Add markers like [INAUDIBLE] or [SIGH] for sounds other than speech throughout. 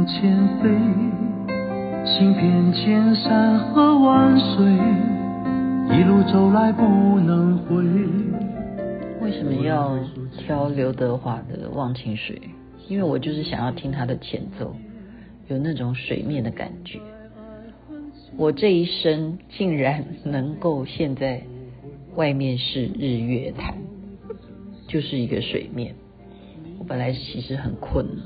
往前飞，行遍千山和万水，一路走来不能回。为什么要挑刘德华的《忘情水》？因为我就是想要听他的前奏，有那种水面的感觉。我这一生竟然能够现在外面是日月潭，就是一个水面。我本来其实很困了，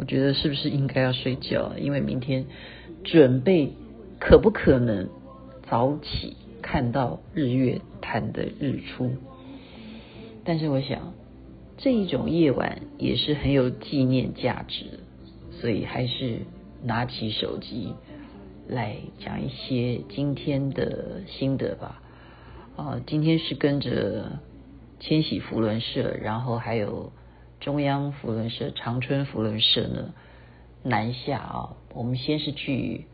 我觉得是不是应该要睡觉？因为明天准备可不可能早起看到日月潭的日出？但是我想这一种夜晚也是很有纪念价值，所以还是拿起手机。来讲一些今天的心得吧。啊，今天是跟着千禧福伦社，然后还有中央扶轮社、长春扶轮社呢南下啊。我们先是去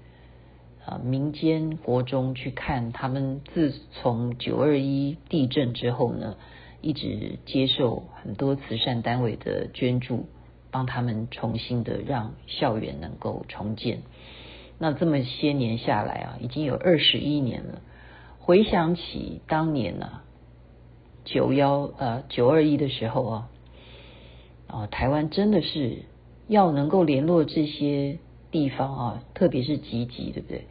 啊民间国中去看他们，自从九二一地震之后呢，一直接受很多慈善单位的捐助，帮他们重新的让校园能够重建。那这么些年下来啊，已经有二十一年了。回想起当年呢、啊，九幺呃九二一的时候啊，啊台湾真的是要能够联络这些地方啊，特别是集集，对不对？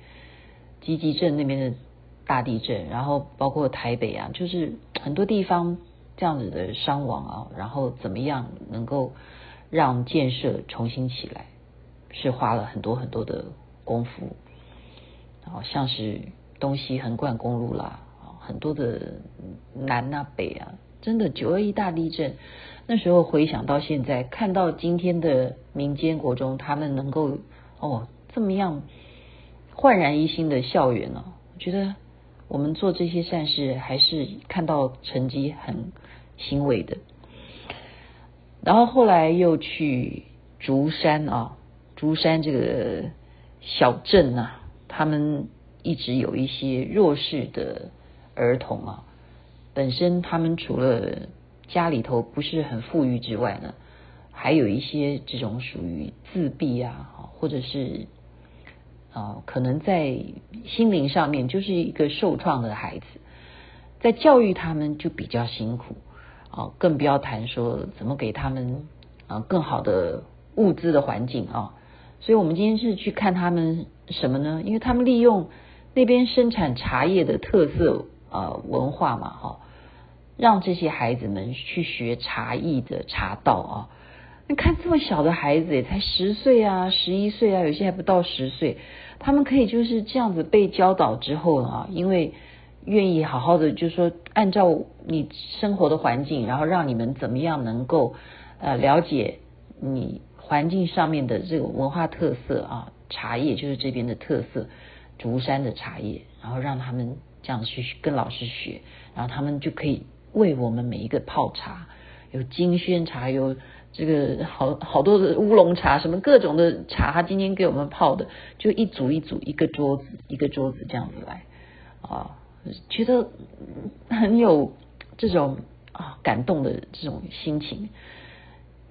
集集镇那边的大地震，然后包括台北啊，就是很多地方这样子的伤亡啊，然后怎么样能够让建设重新起来，是花了很多很多的。功夫，然后像是东西横贯公路啦，很多的南啊北啊，真的九二一大地震，那时候回想到现在，看到今天的民间国中，他们能够哦这么样焕然一新的校园呢，我觉得我们做这些善事，还是看到成绩很欣慰的。然后后来又去竹山啊，竹山这个。小镇、啊，他们一直有一些弱势的儿童啊，本身他们除了家里头不是很富裕之外呢，还有一些这种属于自闭啊，或者是啊，可能在心灵上面就是一个受创的孩子，在教育他们就比较辛苦啊，更不要谈说怎么给他们啊更好的物资的环境啊。所以，我们今天是去看他们什么呢？因为他们利用那边生产茶叶的特色呃文化嘛，哈，让这些孩子们去学茶艺的茶道啊。你看这么小的孩子，也才十岁啊，十一岁啊，有些还不到十岁，他们可以就是这样子被教导之后啊，因为愿意好好的，就说按照你生活的环境，然后让你们怎么样能够呃了解你。环境上面的这个文化特色啊，茶叶就是这边的特色，竹山的茶叶，然后让他们这样去跟老师学，然后他们就可以为我们每一个泡茶，有金萱茶，有这个好好多的乌龙茶，什么各种的茶，他今天给我们泡的，就一组一组，一个桌子一个桌子这样子来啊，觉得很有这种啊感动的这种心情。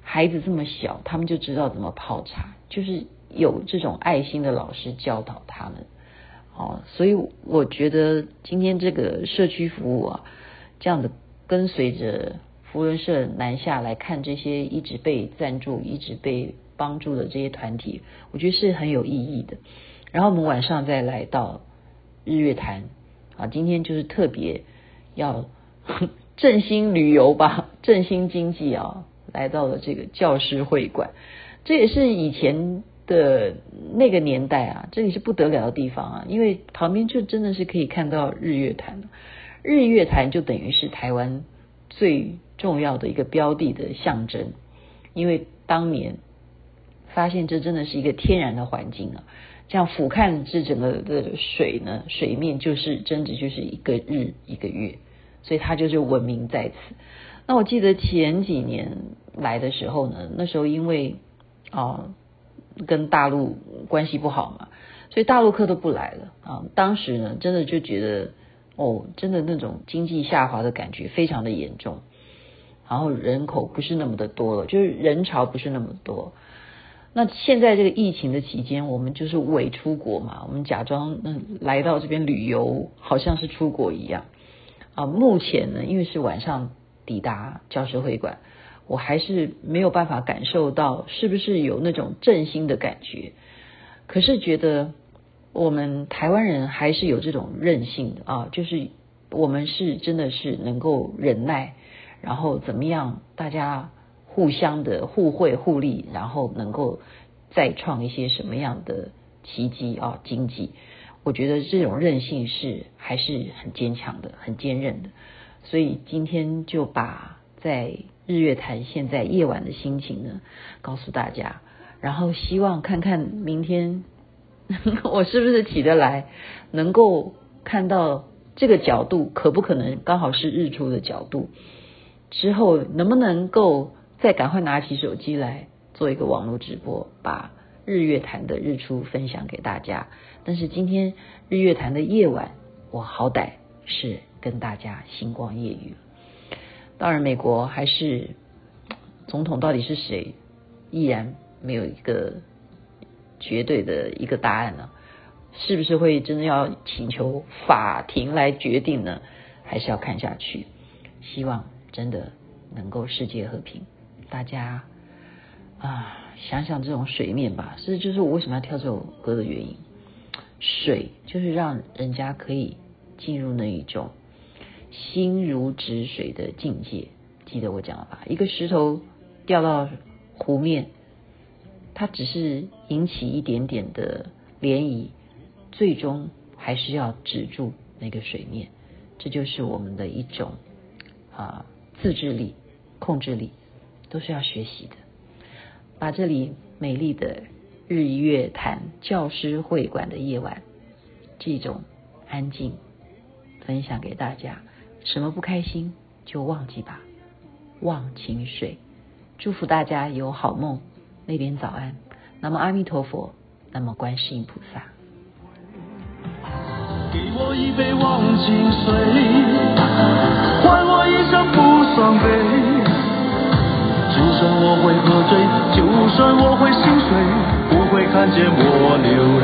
孩子这么小，他们就知道怎么泡茶，就是有这种爱心的老师教导他们，哦，所以我觉得今天这个社区服务啊，这样的跟随着扶轮社南下来看这些一直被赞助、一直被帮助的这些团体，我觉得是很有意义的。然后我们晚上再来到日月潭啊，今天就是特别要 [LAUGHS] 振兴旅游吧，振兴经济啊。来到了这个教师会馆，这也是以前的那个年代啊，这里是不得了的地方啊，因为旁边就真的是可以看到日月潭，日月潭就等于是台湾最重要的一个标的的象征，因为当年发现这真的是一个天然的环境啊，这样俯瞰这整个的水呢，水面就是真的就是一个日一个月，所以它就是闻名在此。那我记得前几年来的时候呢，那时候因为啊跟大陆关系不好嘛，所以大陆客都不来了啊。当时呢，真的就觉得哦，真的那种经济下滑的感觉非常的严重，然后人口不是那么的多了，就是人潮不是那么多。那现在这个疫情的期间，我们就是伪出国嘛，我们假装嗯来到这边旅游，好像是出国一样啊。目前呢，因为是晚上抵达教师会馆，我还是没有办法感受到是不是有那种振兴的感觉。可是觉得我们台湾人还是有这种韧性的啊，就是我们是真的是能够忍耐，然后怎么样，大家。互相的互惠互利，然后能够再创一些什么样的奇迹啊？经济，我觉得这种韧性是还是很坚强的，很坚韧的。所以今天就把在日月潭现在夜晚的心情呢告诉大家，然后希望看看明天 [LAUGHS] 我是不是起得来，能够看到这个角度可不可能刚好是日出的角度，之后能不能够。再赶快拿起手机来做一个网络直播，把日月潭的日出分享给大家。但是今天日月潭的夜晚，我好歹是跟大家星光夜雨。当然，美国还是总统到底是谁，依然没有一个绝对的一个答案呢？是不是会真的要请求法庭来决定呢？还是要看下去？希望真的能够世界和平。大家啊，想想这种水面吧，这就是我为什么要跳这首歌的原因。水就是让人家可以进入那一种心如止水的境界。记得我讲了吧？一个石头掉到湖面，它只是引起一点点的涟漪，最终还是要止住那个水面。这就是我们的一种啊自制力、控制力。都是要学习的。把这里美丽的日月潭教师会馆的夜晚，这种安静分享给大家。什么不开心就忘记吧，忘情水。祝福大家有好梦。那边早安。那么阿弥陀佛，那么观世音菩萨。给我一杯忘情水，换我一生不伤悲。就算我会喝醉，就算我会心碎，不会看见我流泪。